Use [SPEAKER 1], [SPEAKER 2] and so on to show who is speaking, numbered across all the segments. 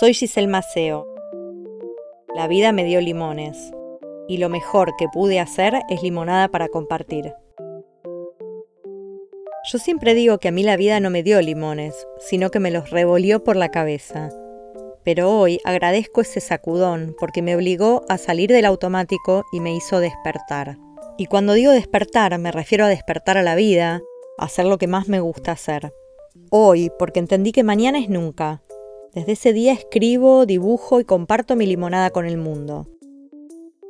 [SPEAKER 1] Soy Giselle Maceo. La vida me dio limones y lo mejor que pude hacer es limonada para compartir. Yo siempre digo que a mí la vida no me dio limones, sino que me los revolvió por la cabeza. Pero hoy agradezco ese sacudón porque me obligó a salir del automático y me hizo despertar. Y cuando digo despertar me refiero a despertar a la vida, a hacer lo que más me gusta hacer. Hoy, porque entendí que mañana es nunca, desde ese día escribo, dibujo y comparto mi limonada con el mundo.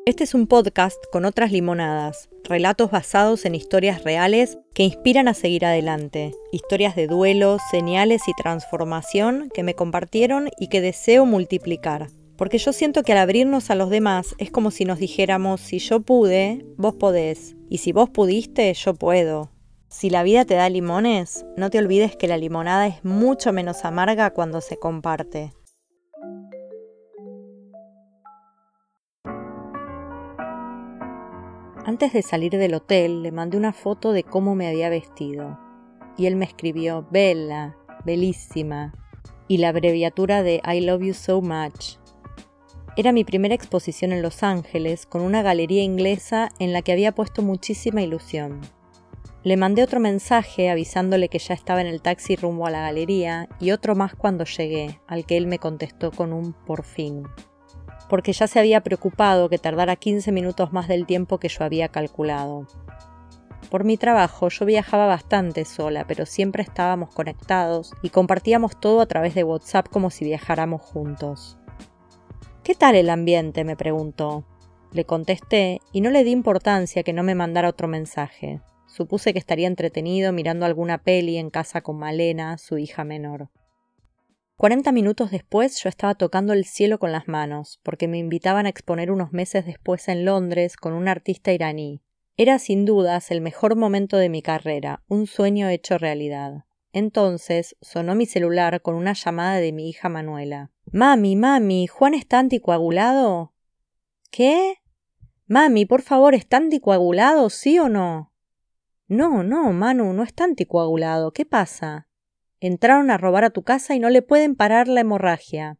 [SPEAKER 1] Este es un podcast con otras limonadas, relatos basados en historias reales que inspiran a seguir adelante, historias de duelo, señales y transformación que me compartieron y que deseo multiplicar. Porque yo siento que al abrirnos a los demás es como si nos dijéramos, si yo pude, vos podés, y si vos pudiste, yo puedo. Si la vida te da limones, no te olvides que la limonada es mucho menos amarga cuando se comparte. Antes de salir del hotel le mandé una foto de cómo me había vestido y él me escribió Bella, bellísima y la abreviatura de I love you so much. Era mi primera exposición en Los Ángeles con una galería inglesa en la que había puesto muchísima ilusión. Le mandé otro mensaje avisándole que ya estaba en el taxi rumbo a la galería y otro más cuando llegué, al que él me contestó con un por fin. Porque ya se había preocupado que tardara 15 minutos más del tiempo que yo había calculado. Por mi trabajo yo viajaba bastante sola, pero siempre estábamos conectados y compartíamos todo a través de WhatsApp como si viajáramos juntos. ¿Qué tal el ambiente? me preguntó. Le contesté y no le di importancia que no me mandara otro mensaje. Supuse que estaría entretenido mirando alguna peli en casa con Malena, su hija menor. Cuarenta minutos después yo estaba tocando el cielo con las manos, porque me invitaban a exponer unos meses después en Londres con un artista iraní. Era sin dudas el mejor momento de mi carrera, un sueño hecho realidad. Entonces sonó mi celular con una llamada de mi hija Manuela. Mami, mami, ¿Juan está anticoagulado? ¿Qué? Mami, por favor, ¿está anticoagulado, sí o no? No, no, Manu, no está anticoagulado. ¿Qué pasa? Entraron a robar a tu casa y no le pueden parar la hemorragia.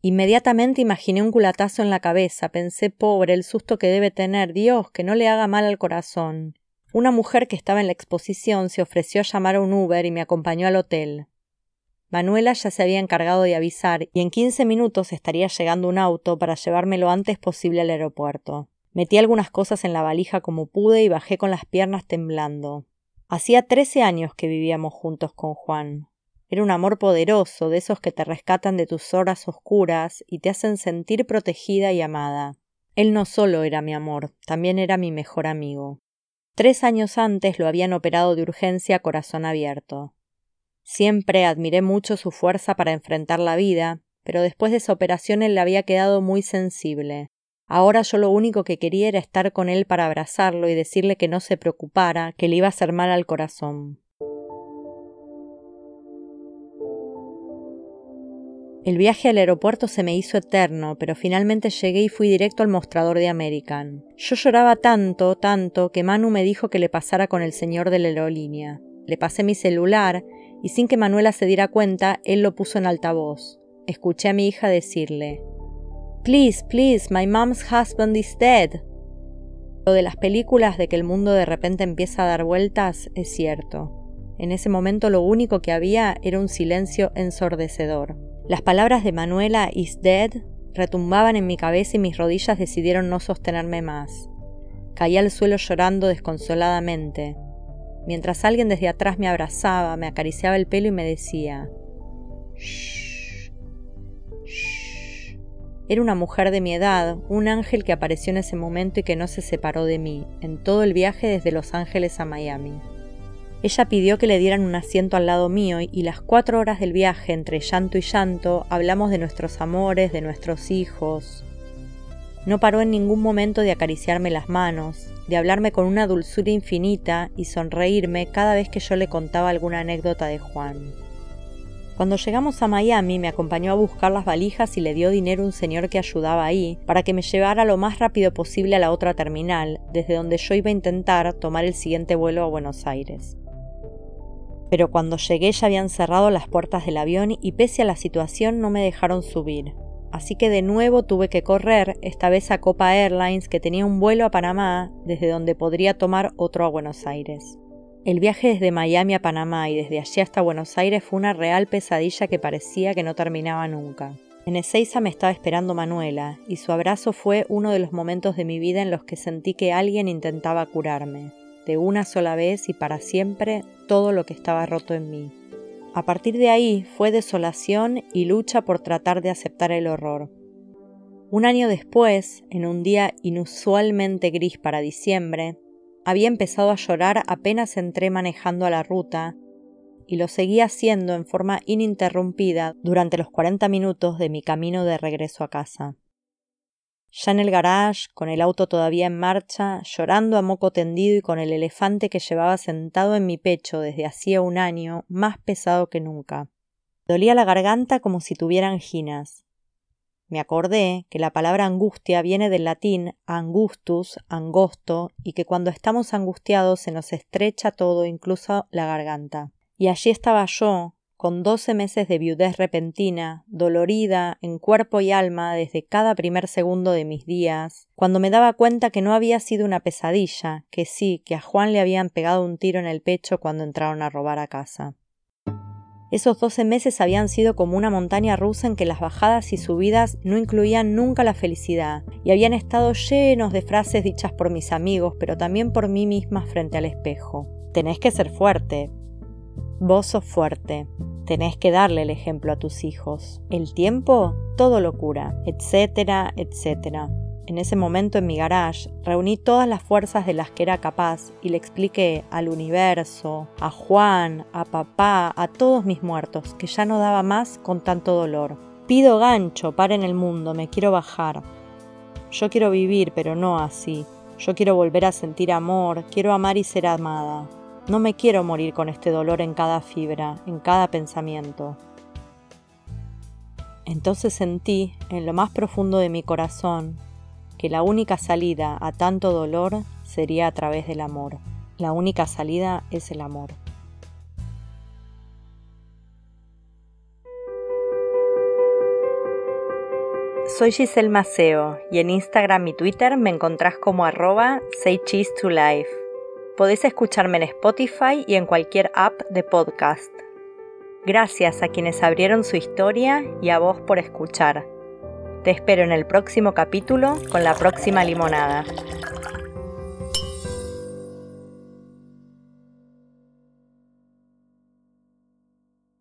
[SPEAKER 1] Inmediatamente imaginé un culatazo en la cabeza, pensé pobre, el susto que debe tener, Dios, que no le haga mal al corazón. Una mujer que estaba en la exposición se ofreció a llamar a un Uber y me acompañó al hotel. Manuela ya se había encargado de avisar y en quince minutos estaría llegando un auto para llevarme lo antes posible al aeropuerto. Metí algunas cosas en la valija como pude y bajé con las piernas temblando. Hacía trece años que vivíamos juntos con Juan. Era un amor poderoso, de esos que te rescatan de tus horas oscuras y te hacen sentir protegida y amada. Él no solo era mi amor, también era mi mejor amigo. Tres años antes lo habían operado de urgencia a corazón abierto. Siempre admiré mucho su fuerza para enfrentar la vida, pero después de esa operación él le había quedado muy sensible. Ahora yo lo único que quería era estar con él para abrazarlo y decirle que no se preocupara, que le iba a hacer mal al corazón. El viaje al aeropuerto se me hizo eterno, pero finalmente llegué y fui directo al mostrador de American. Yo lloraba tanto, tanto, que Manu me dijo que le pasara con el señor de la aerolínea. Le pasé mi celular y sin que Manuela se diera cuenta, él lo puso en altavoz. Escuché a mi hija decirle Please, please, my mom's husband is dead. Lo de las películas de que el mundo de repente empieza a dar vueltas es cierto. En ese momento lo único que había era un silencio ensordecedor. Las palabras de Manuela is dead retumbaban en mi cabeza y mis rodillas decidieron no sostenerme más. Caí al suelo llorando desconsoladamente, mientras alguien desde atrás me abrazaba, me acariciaba el pelo y me decía Shh. Era una mujer de mi edad, un ángel que apareció en ese momento y que no se separó de mí, en todo el viaje desde Los Ángeles a Miami. Ella pidió que le dieran un asiento al lado mío y las cuatro horas del viaje, entre llanto y llanto, hablamos de nuestros amores, de nuestros hijos. No paró en ningún momento de acariciarme las manos, de hablarme con una dulzura infinita y sonreírme cada vez que yo le contaba alguna anécdota de Juan. Cuando llegamos a Miami me acompañó a buscar las valijas y le dio dinero un señor que ayudaba ahí para que me llevara lo más rápido posible a la otra terminal, desde donde yo iba a intentar tomar el siguiente vuelo a Buenos Aires. Pero cuando llegué ya habían cerrado las puertas del avión y pese a la situación no me dejaron subir. Así que de nuevo tuve que correr, esta vez a Copa Airlines que tenía un vuelo a Panamá desde donde podría tomar otro a Buenos Aires. El viaje desde Miami a Panamá y desde allí hasta Buenos Aires fue una real pesadilla que parecía que no terminaba nunca. En Ezeiza me estaba esperando Manuela, y su abrazo fue uno de los momentos de mi vida en los que sentí que alguien intentaba curarme, de una sola vez y para siempre, todo lo que estaba roto en mí. A partir de ahí fue desolación y lucha por tratar de aceptar el horror. Un año después, en un día inusualmente gris para diciembre, había empezado a llorar apenas entré manejando a la ruta y lo seguía haciendo en forma ininterrumpida durante los 40 minutos de mi camino de regreso a casa. Ya en el garage, con el auto todavía en marcha, llorando a moco tendido y con el elefante que llevaba sentado en mi pecho desde hacía un año, más pesado que nunca. Dolía la garganta como si tuviera anginas. Me acordé que la palabra angustia viene del latín angustus, angosto, y que cuando estamos angustiados se nos estrecha todo, incluso la garganta. Y allí estaba yo, con doce meses de viudez repentina, dolorida en cuerpo y alma desde cada primer segundo de mis días, cuando me daba cuenta que no había sido una pesadilla, que sí, que a Juan le habían pegado un tiro en el pecho cuando entraron a robar a casa. Esos doce meses habían sido como una montaña rusa en que las bajadas y subidas no incluían nunca la felicidad, y habían estado llenos de frases dichas por mis amigos, pero también por mí misma frente al espejo. Tenés que ser fuerte. Vos sos fuerte. Tenés que darle el ejemplo a tus hijos. El tiempo todo lo cura, etcétera, etcétera. En ese momento en mi garage reuní todas las fuerzas de las que era capaz y le expliqué al universo, a Juan, a papá, a todos mis muertos, que ya no daba más con tanto dolor. Pido gancho, para en el mundo, me quiero bajar. Yo quiero vivir, pero no así. Yo quiero volver a sentir amor, quiero amar y ser amada. No me quiero morir con este dolor en cada fibra, en cada pensamiento. Entonces sentí, en lo más profundo de mi corazón, que la única salida a tanto dolor sería a través del amor. La única salida es el amor. Soy Giselle Maceo y en Instagram y Twitter me encontrás como arroba say cheese to life. Podés escucharme en Spotify y en cualquier app de podcast. Gracias a quienes abrieron su historia y a vos por escuchar. Te espero en el próximo capítulo con la próxima limonada.